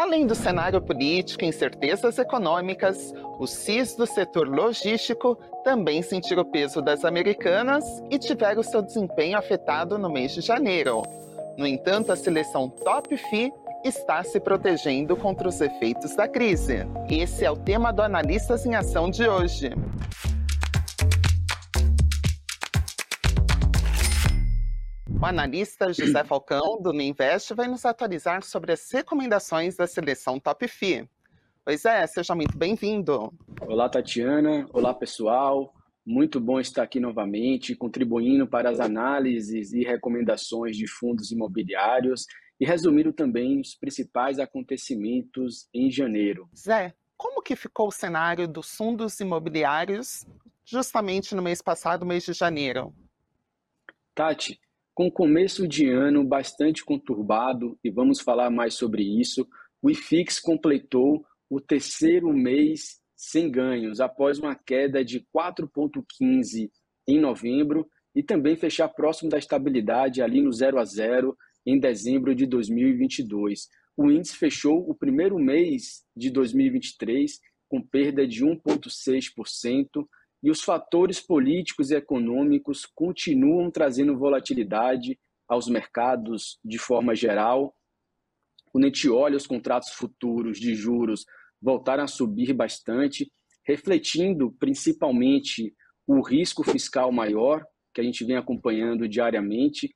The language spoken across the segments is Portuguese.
Além do cenário político e incertezas econômicas, os CIS do setor logístico também sentiram o peso das americanas e tiveram seu desempenho afetado no mês de janeiro. No entanto, a seleção Top FI está se protegendo contra os efeitos da crise. Esse é o tema do Analistas em Ação de hoje. O analista José Falcão, do Ninvest, vai nos atualizar sobre as recomendações da seleção Top FI. Pois é, seja muito bem-vindo. Olá, Tatiana. Olá, pessoal. Muito bom estar aqui novamente, contribuindo para as análises e recomendações de fundos imobiliários e resumindo também os principais acontecimentos em janeiro. Zé, como que ficou o cenário dos fundos imobiliários justamente no mês passado, mês de janeiro? Tati, com começo de ano bastante conturbado, e vamos falar mais sobre isso, o IFIX completou o terceiro mês sem ganhos, após uma queda de 4,15 em novembro e também fechar próximo da estabilidade ali no 0 a 0 em dezembro de 2022. O índice fechou o primeiro mês de 2023 com perda de 1,6%, e os fatores políticos e econômicos continuam trazendo volatilidade aos mercados de forma geral. Quando a gente olha os contratos futuros de juros voltaram a subir bastante, refletindo principalmente o risco fiscal maior que a gente vem acompanhando diariamente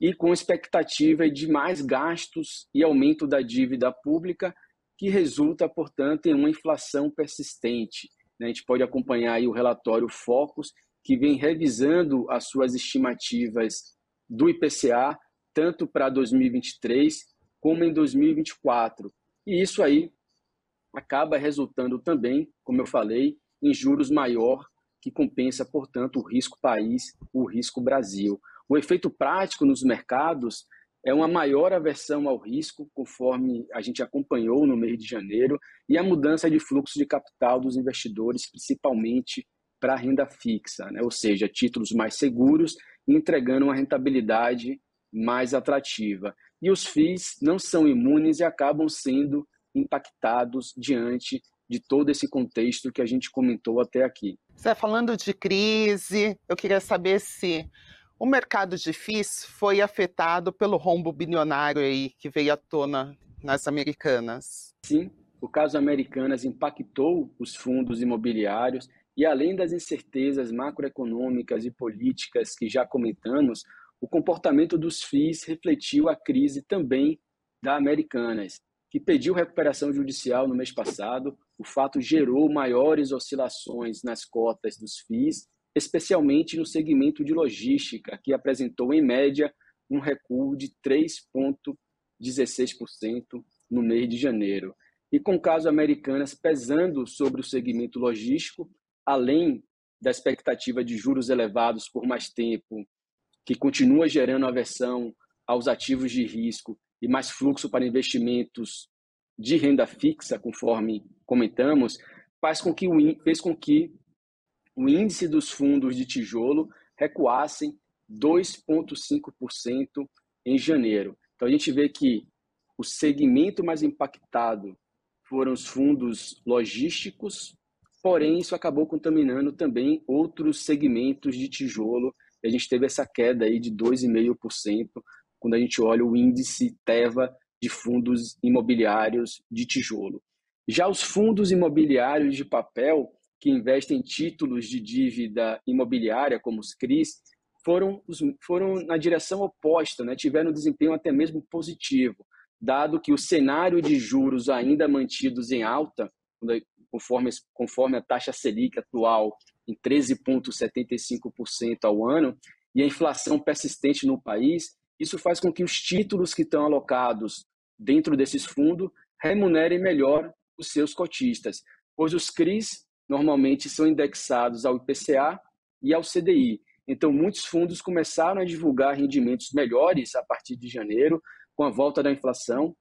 e com expectativa de mais gastos e aumento da dívida pública, que resulta, portanto, em uma inflação persistente. Né? A gente pode acompanhar o relatório Focus, que vem revisando as suas estimativas do IPCA, tanto para 2023 como em 2024. E isso aí acaba resultando também, como eu falei, em juros maior, que compensa, portanto, o risco país, o risco Brasil. O efeito prático nos mercados é uma maior aversão ao risco, conforme a gente acompanhou no mês de janeiro, e a mudança de fluxo de capital dos investidores, principalmente para a renda fixa, né? ou seja, títulos mais seguros, entregando uma rentabilidade mais atrativa. E os FIIs não são imunes e acabam sendo impactados diante de todo esse contexto que a gente comentou até aqui. Você falando de crise, eu queria saber se o mercado de FIIs foi afetado pelo rombo bilionário aí que veio à tona nas americanas. Sim, o caso Americanas impactou os fundos imobiliários e além das incertezas macroeconômicas e políticas que já comentamos, o comportamento dos FIIs refletiu a crise também da Americanas, que pediu recuperação judicial no mês passado. O fato gerou maiores oscilações nas cotas dos FIIs especialmente no segmento de logística, que apresentou, em média, um recuo de 3,16% no mês de janeiro. E com o caso Americanas pesando sobre o segmento logístico, além da expectativa de juros elevados por mais tempo, que continua gerando aversão aos ativos de risco e mais fluxo para investimentos de renda fixa, conforme comentamos, faz com que o, fez com que o índice dos fundos de tijolo recuassem 2,5% em janeiro. Então a gente vê que o segmento mais impactado foram os fundos logísticos, porém isso acabou contaminando também outros segmentos de tijolo. A gente teve essa queda aí de 2,5% quando a gente olha o índice Teva de fundos imobiliários de tijolo. Já os fundos imobiliários de papel que investem em títulos de dívida imobiliária, como os CRIs, foram, foram na direção oposta, né? tiveram um desempenho até mesmo positivo, dado que o cenário de juros ainda mantidos em alta, conforme, conforme a taxa Selic atual em 13,75% ao ano, e a inflação persistente no país, isso faz com que os títulos que estão alocados dentro desses fundos remunerem melhor os seus cotistas, pois os CRIs normalmente são indexados ao IPCA e ao CDI. Então, muitos fundos começaram a divulgar rendimentos melhores a partir de janeiro, com a volta da inflação,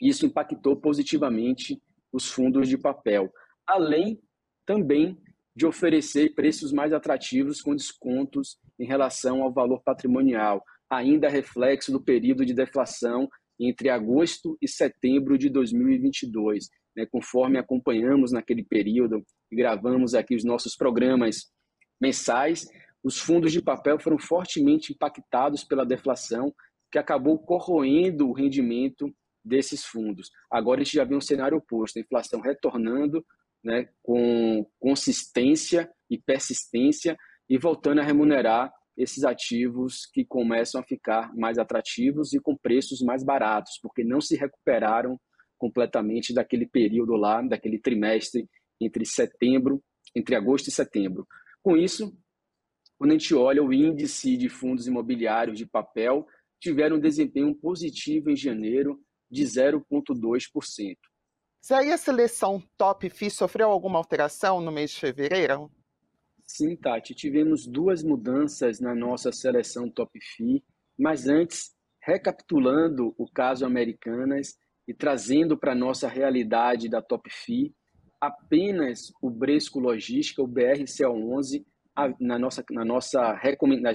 e isso impactou positivamente os fundos de papel, além também de oferecer preços mais atrativos com descontos em relação ao valor patrimonial, ainda reflexo do período de deflação entre agosto e setembro de 2022. Né? Conforme acompanhamos naquele período e gravamos aqui os nossos programas mensais, os fundos de papel foram fortemente impactados pela deflação, que acabou corroendo o rendimento desses fundos. Agora a gente já vê um cenário oposto, a inflação retornando né, com consistência e persistência e voltando a remunerar esses ativos que começam a ficar mais atrativos e com preços mais baratos, porque não se recuperaram completamente daquele período lá, daquele trimestre entre setembro, entre agosto e setembro. Com isso, quando a gente olha o índice de fundos imobiliários de papel, tiveram um desempenho positivo em janeiro de 0,2%. Zé, e a seleção Top FI sofreu alguma alteração no mês de fevereiro? Sim, Tati, tivemos duas mudanças na nossa seleção Top FI, mas antes, recapitulando o caso Americanas e trazendo para a nossa realidade da Top FI, apenas o Bresco Logística, o BRCO11, na nossa, na nossa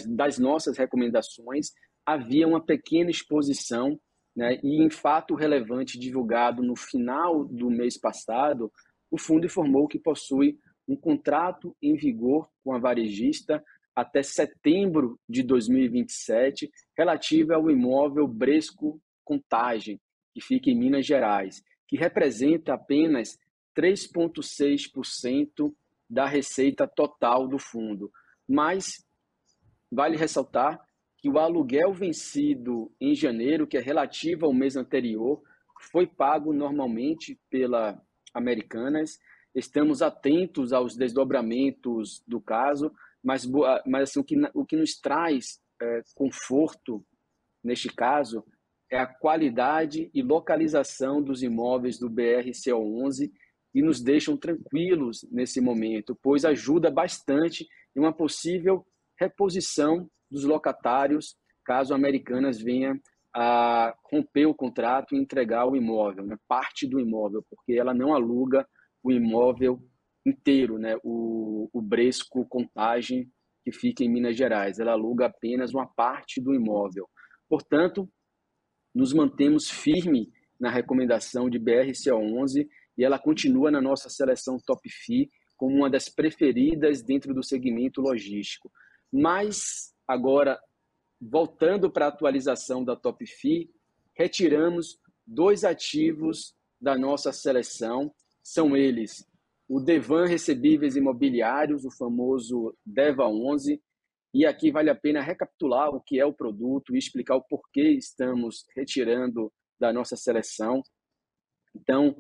das nossas recomendações, havia uma pequena exposição, né, e em fato relevante divulgado no final do mês passado, o fundo informou que possui um contrato em vigor com a varejista até setembro de 2027, relativo ao imóvel Bresco Contagem, que fica em Minas Gerais, que representa apenas 3,6% da receita total do fundo. Mas vale ressaltar que o aluguel vencido em janeiro, que é relativo ao mês anterior, foi pago normalmente pela Americanas estamos atentos aos desdobramentos do caso, mas, mas assim, o, que, o que nos traz é, conforto neste caso é a qualidade e localização dos imóveis do BRCO11 e nos deixam tranquilos nesse momento, pois ajuda bastante em uma possível reposição dos locatários caso Americanas venha a romper o contrato e entregar o imóvel, né, parte do imóvel, porque ela não aluga o imóvel inteiro, né? o, o Bresco Contagem, que fica em Minas Gerais. Ela aluga apenas uma parte do imóvel. Portanto, nos mantemos firme na recomendação de BRCO11 e ela continua na nossa seleção Top FI como uma das preferidas dentro do segmento logístico. Mas, agora, voltando para a atualização da Top FI, retiramos dois ativos da nossa seleção são eles o Devan Recebíveis Imobiliários, o famoso DEVA 11, e aqui vale a pena recapitular o que é o produto e explicar o porquê estamos retirando da nossa seleção. Então,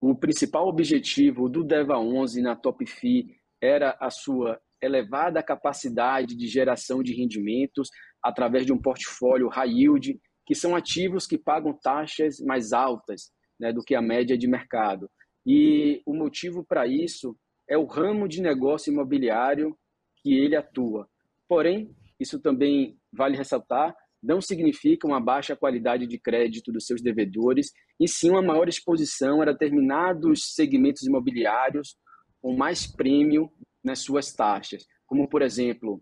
o principal objetivo do DEVA 11 na Top FI era a sua elevada capacidade de geração de rendimentos através de um portfólio high yield, que são ativos que pagam taxas mais altas né, do que a média de mercado. E o motivo para isso é o ramo de negócio imobiliário que ele atua. Porém, isso também vale ressaltar, não significa uma baixa qualidade de crédito dos seus devedores, e sim uma maior exposição a determinados segmentos imobiliários com mais prêmio nas suas taxas, como por exemplo,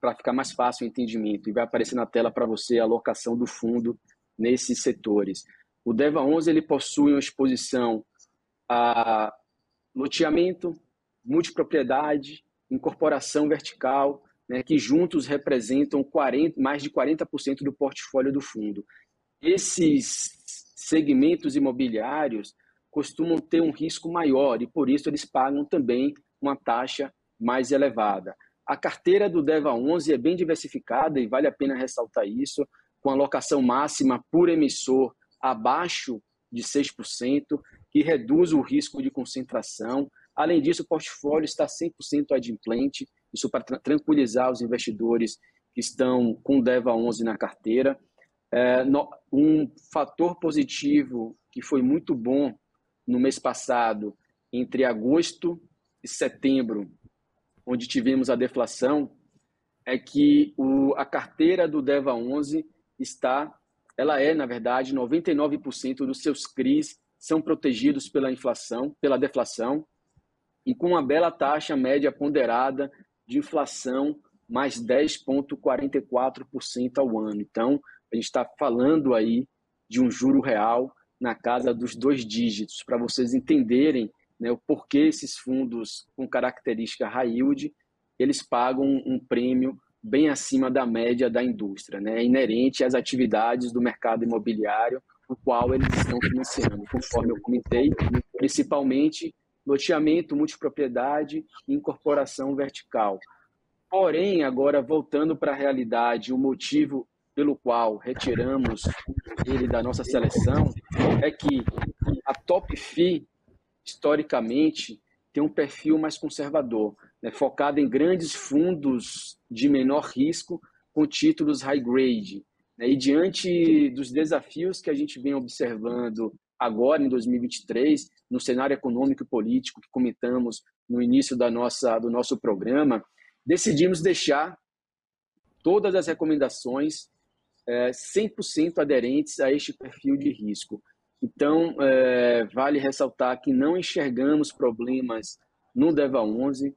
para ficar mais fácil o entendimento, e vai aparecer na tela para você a alocação do fundo nesses setores. O DEVA 11 ele possui uma exposição a loteamento, multipropriedade, incorporação vertical, né, que juntos representam 40, mais de 40% do portfólio do fundo. Esses segmentos imobiliários costumam ter um risco maior e, por isso, eles pagam também uma taxa mais elevada. A carteira do DEVA 11 é bem diversificada e vale a pena ressaltar isso, com alocação máxima por emissor abaixo de 6%, que reduz o risco de concentração. Além disso, o portfólio está 100% adimplente, isso para tranquilizar os investidores que estão com DEVA 11 na carteira. É, um fator positivo que foi muito bom no mês passado, entre agosto e setembro, onde tivemos a deflação, é que o, a carteira do DEVA 11 está ela é, na verdade, 99% dos seus CRIs são protegidos pela inflação, pela deflação, e com uma bela taxa média ponderada de inflação mais 10,44% ao ano. Então, a gente está falando aí de um juro real na casa dos dois dígitos, para vocês entenderem né, o porquê esses fundos com característica high yield, eles pagam um prêmio bem acima da média da indústria, né, é inerente às atividades do mercado imobiliário, o qual eles estão financiando, conforme eu comentei, principalmente loteamento, multipropriedade e incorporação vertical. Porém, agora voltando para a realidade, o motivo pelo qual retiramos ele da nossa seleção é que a Top Fee, historicamente, tem um perfil mais conservador, né, focado em grandes fundos de menor risco com títulos high grade. Né, e diante dos desafios que a gente vem observando agora, em 2023, no cenário econômico e político que comentamos no início da nossa, do nosso programa, decidimos deixar todas as recomendações é, 100% aderentes a este perfil de risco. Então, é, vale ressaltar que não enxergamos problemas no DEVA 11,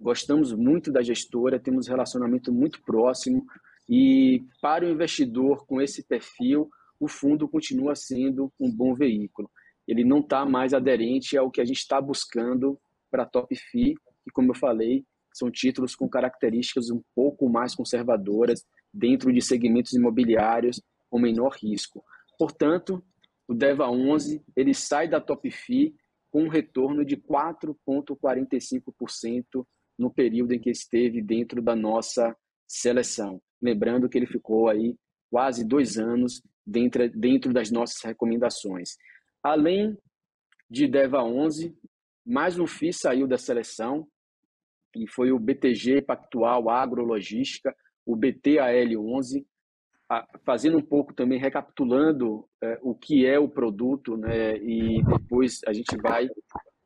gostamos muito da gestora, temos relacionamento muito próximo e para o investidor com esse perfil, o fundo continua sendo um bom veículo. Ele não está mais aderente ao que a gente está buscando para Top FI, que, como eu falei, são títulos com características um pouco mais conservadoras dentro de segmentos imobiliários com menor risco. Portanto, o DEVA 11 ele sai da Top FI com um retorno de 4,45% no período em que esteve dentro da nossa seleção. Lembrando que ele ficou aí quase dois anos dentro, dentro das nossas recomendações. Além de DEVA 11, mais um FI saiu da seleção, e foi o BTG Pactual Agrologística, o BTAL11, fazendo um pouco também, recapitulando é, o que é o produto, né, e depois a gente vai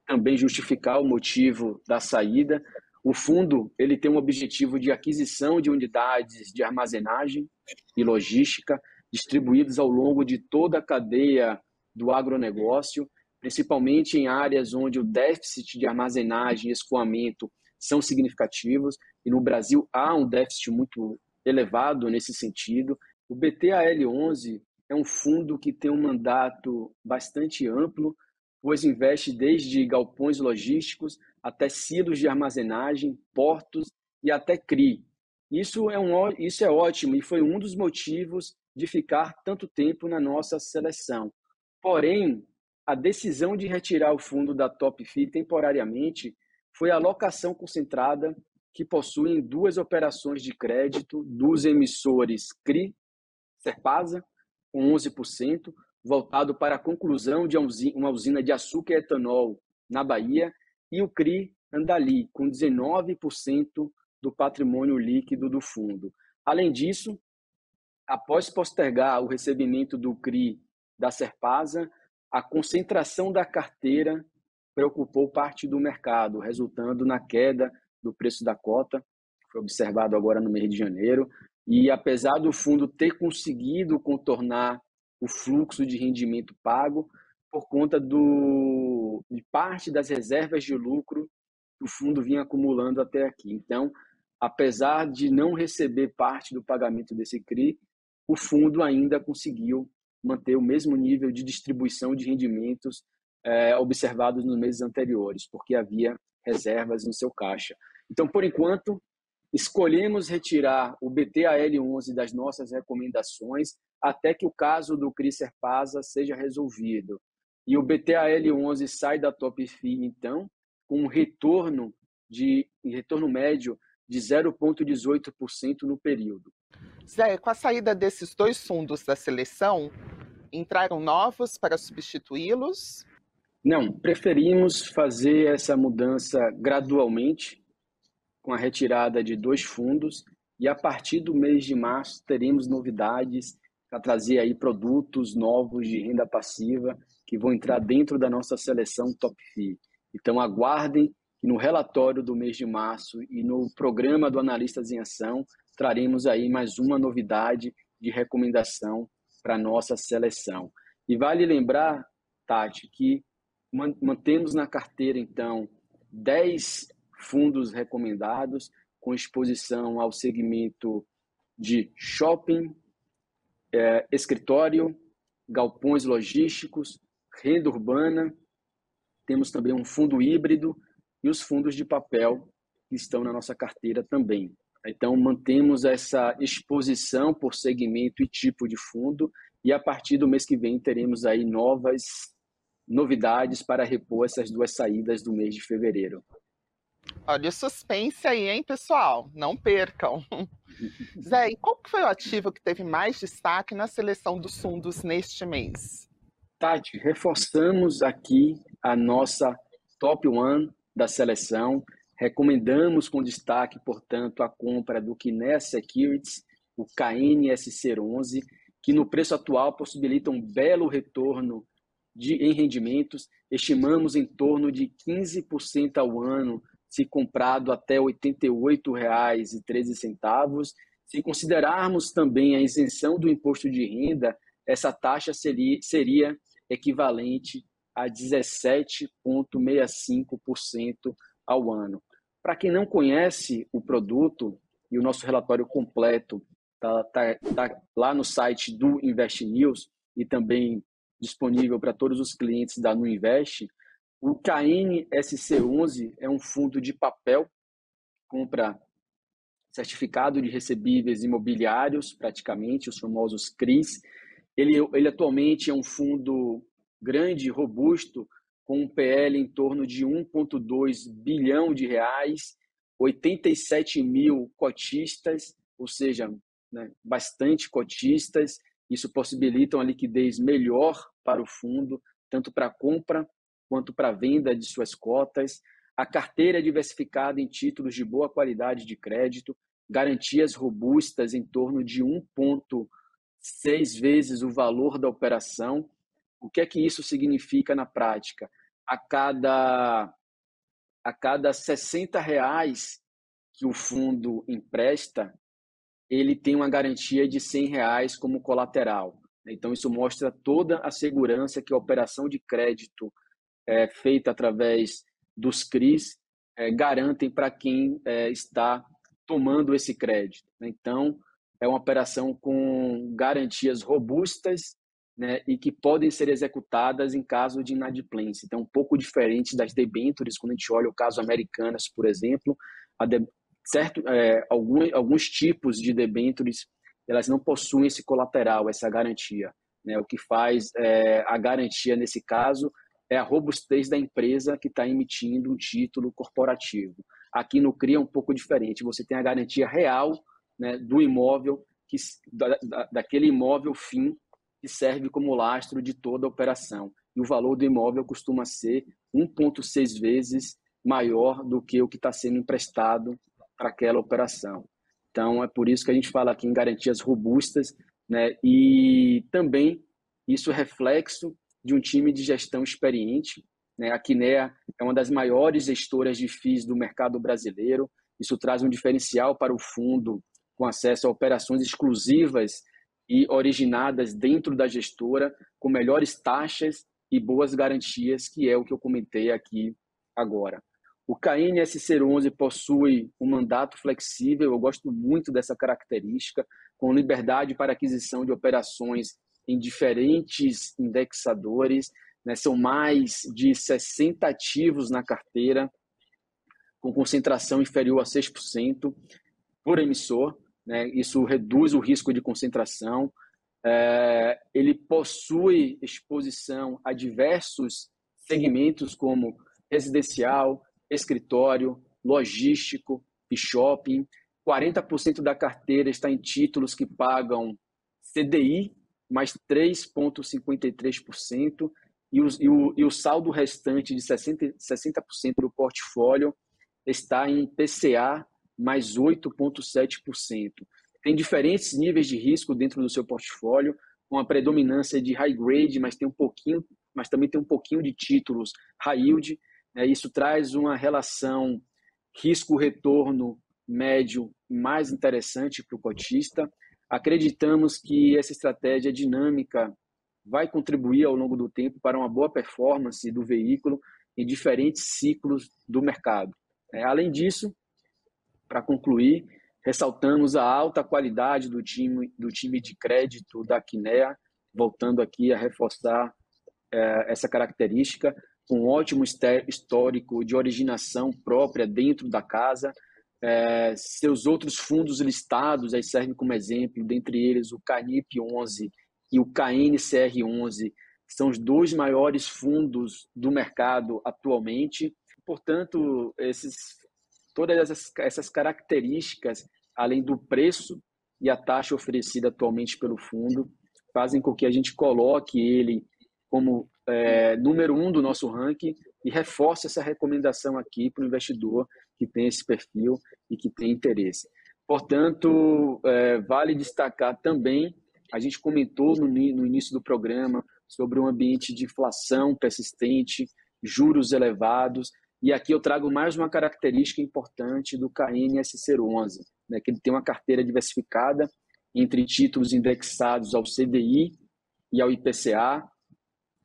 também justificar o motivo da saída. O fundo ele tem um objetivo de aquisição de unidades de armazenagem e logística distribuídas ao longo de toda a cadeia do agronegócio, principalmente em áreas onde o déficit de armazenagem e escoamento são significativos, e no Brasil há um déficit muito elevado nesse sentido. O BTAL11 é um fundo que tem um mandato bastante amplo, pois investe desde galpões logísticos até silos de armazenagem, portos e até CRI. Isso é, um, isso é ótimo e foi um dos motivos de ficar tanto tempo na nossa seleção. Porém, a decisão de retirar o fundo da Top FI temporariamente foi a alocação concentrada que possuem duas operações de crédito dos emissores CRI, Serpasa, com 11%, voltado para a conclusão de uma usina de açúcar e etanol na Bahia, e o CRI Andali, com 19% do patrimônio líquido do fundo. Além disso, após postergar o recebimento do CRI da Serpasa, a concentração da carteira preocupou parte do mercado, resultando na queda do preço da cota, que foi observado agora no mês de janeiro. E apesar do fundo ter conseguido contornar o fluxo de rendimento pago, por conta do, de parte das reservas de lucro que o fundo vinha acumulando até aqui. Então, apesar de não receber parte do pagamento desse CRI, o fundo ainda conseguiu manter o mesmo nível de distribuição de rendimentos é, observados nos meses anteriores, porque havia reservas no seu caixa. Então, por enquanto, escolhemos retirar o BTAL11 das nossas recomendações até que o caso do Crisser Pasa seja resolvido. E o BTAL11 sai da Top FI, então, com um retorno, de, retorno médio de 0,18% no período. Zé, com a saída desses dois fundos da seleção, entraram novos para substituí-los? Não, preferimos fazer essa mudança gradualmente, com a retirada de dois fundos, e a partir do mês de março teremos novidades para trazer aí produtos novos de renda passiva que vão entrar dentro da nossa seleção Top FI. Então aguardem que no relatório do mês de março e no programa do Analistas em Ação traremos aí mais uma novidade de recomendação para nossa seleção. E vale lembrar, Tati, que mantemos na carteira, então, 10 fundos recomendados com exposição ao segmento de shopping, é, escritório, galpões logísticos, renda urbana, temos também um fundo híbrido e os fundos de papel que estão na nossa carteira também. Então, mantemos essa exposição por segmento e tipo de fundo e a partir do mês que vem teremos aí novas novidades para repor essas duas saídas do mês de fevereiro. Olha o suspense aí, hein, pessoal? Não percam. Zé, e qual foi o ativo que teve mais destaque na seleção dos fundos neste mês? Tati, reforçamos aqui a nossa top one da seleção. Recomendamos com destaque, portanto, a compra do Kinea Securities, o KNSC11, que no preço atual possibilita um belo retorno de, em rendimentos. Estimamos em torno de 15% ao ano se comprado até R$ 88,13. Se considerarmos também a isenção do imposto de renda, essa taxa seria, seria equivalente a 17,65% ao ano. Para quem não conhece o produto e o nosso relatório completo está tá, tá lá no site do Invest News e também disponível para todos os clientes da Nuinvest, o KNSC11 é um fundo de papel, compra certificado de recebíveis imobiliários, praticamente, os famosos CRIs. Ele, ele atualmente é um fundo grande, robusto, com um PL em torno de 1,2 bilhão de reais, 87 mil cotistas, ou seja, né, bastante cotistas. Isso possibilita uma liquidez melhor para o fundo, tanto para compra quanto para venda de suas cotas, a carteira é diversificada em títulos de boa qualidade de crédito, garantias robustas em torno de 1,6 vezes o valor da operação. O que é que isso significa na prática? A cada, a cada 60 reais que o fundo empresta, ele tem uma garantia de 100 reais como colateral. Então, isso mostra toda a segurança que a operação de crédito é, feita através dos CRIs é, garantem para quem é, está tomando esse crédito. Né? Então, é uma operação com garantias robustas né, e que podem ser executadas em caso de inadimplência. Então, um pouco diferente das debêntures, quando a gente olha o caso Americanas, por exemplo, de, certo, é, alguns, alguns tipos de debêntures elas não possuem esse colateral, essa garantia. Né? O que faz é, a garantia nesse caso é a robustez da empresa que está emitindo um título corporativo. Aqui no CRI é um pouco diferente. Você tem a garantia real né, do imóvel, que, da, daquele imóvel fim serve como lastro de toda a operação. E o valor do imóvel costuma ser 1,6 vezes maior do que o que está sendo emprestado para aquela operação. Então, é por isso que a gente fala aqui em garantias robustas, né? e também isso é reflexo de um time de gestão experiente. Né? A Kinea é uma das maiores gestoras de FIIs do mercado brasileiro. Isso traz um diferencial para o fundo com acesso a operações exclusivas e originadas dentro da gestora, com melhores taxas e boas garantias, que é o que eu comentei aqui agora. O KNSC11 possui um mandato flexível, eu gosto muito dessa característica, com liberdade para aquisição de operações em diferentes indexadores, né? são mais de 60 ativos na carteira, com concentração inferior a 6% por emissor. Né? Isso reduz o risco de concentração. É, ele possui exposição a diversos segmentos, como residencial, escritório, logístico e shopping. 40% da carteira está em títulos que pagam CDI mais 3,53%, e, e, o, e o saldo restante de 60%, 60 do portfólio está em PCA mais 8,7%. Tem diferentes níveis de risco dentro do seu portfólio, com a predominância de high grade, mas tem um pouquinho, mas também tem um pouquinho de títulos high yield. Né? Isso traz uma relação risco-retorno médio mais interessante para o cotista. Acreditamos que essa estratégia dinâmica vai contribuir ao longo do tempo para uma boa performance do veículo em diferentes ciclos do mercado. É, além disso, para concluir, ressaltamos a alta qualidade do time, do time de crédito da Quinea, voltando aqui a reforçar é, essa característica, com um ótimo histórico de originação própria dentro da casa. É, seus outros fundos listados aí servem como exemplo, dentre eles o CANIP 11 e o KNCR 11, são os dois maiores fundos do mercado atualmente. Portanto, esses, todas essas, essas características, além do preço e a taxa oferecida atualmente pelo fundo, fazem com que a gente coloque ele como é, número um do nosso ranking e reforce essa recomendação aqui para o investidor que tem esse perfil e que tem interesse. Portanto, é, vale destacar também, a gente comentou no, no início do programa sobre um ambiente de inflação persistente, juros elevados, e aqui eu trago mais uma característica importante do KNSC11, né, que ele tem uma carteira diversificada entre títulos indexados ao CDI e ao IPCA.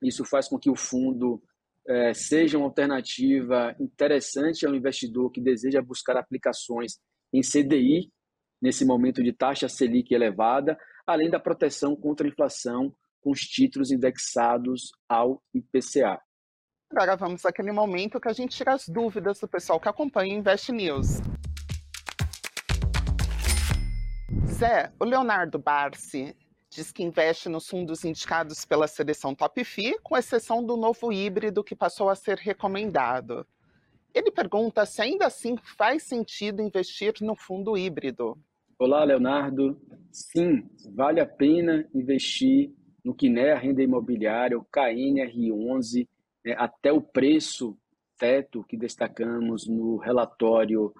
Isso faz com que o fundo é, seja uma alternativa interessante ao investidor que deseja buscar aplicações em CDI, nesse momento de taxa Selic elevada, além da proteção contra a inflação com os títulos indexados ao IPCA. Agora vamos àquele momento que a gente tira as dúvidas do pessoal que acompanha o Invest News. Zé, o Leonardo Barsi diz que investe nos fundos indicados pela seleção Top FI, com exceção do novo híbrido que passou a ser recomendado. Ele pergunta se ainda assim faz sentido investir no fundo híbrido. Olá, Leonardo. Sim, vale a pena investir no que renda imobiliária, o KNR11, né, até o preço teto que destacamos no relatório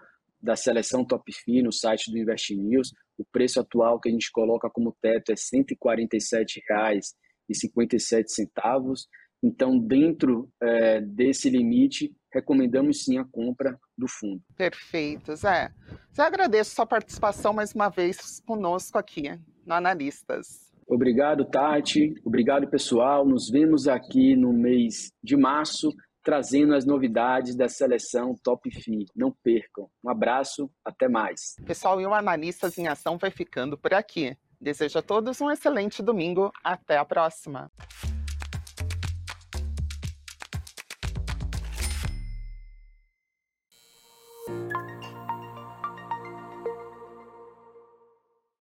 da seleção Top FI no site do Invest News. O preço atual que a gente coloca como teto é R$ 147,57. Então, dentro é, desse limite, recomendamos sim a compra do fundo. Perfeito, Zé. Zé, agradeço sua participação mais uma vez conosco aqui no Analistas. Obrigado, Tati. Obrigado, pessoal. Nos vemos aqui no mês de março, trazendo as novidades da seleção Top FI. Não percam. Um abraço, até mais. Pessoal, e o Analistas em Ação vai ficando por aqui. Desejo a todos um excelente domingo. Até a próxima.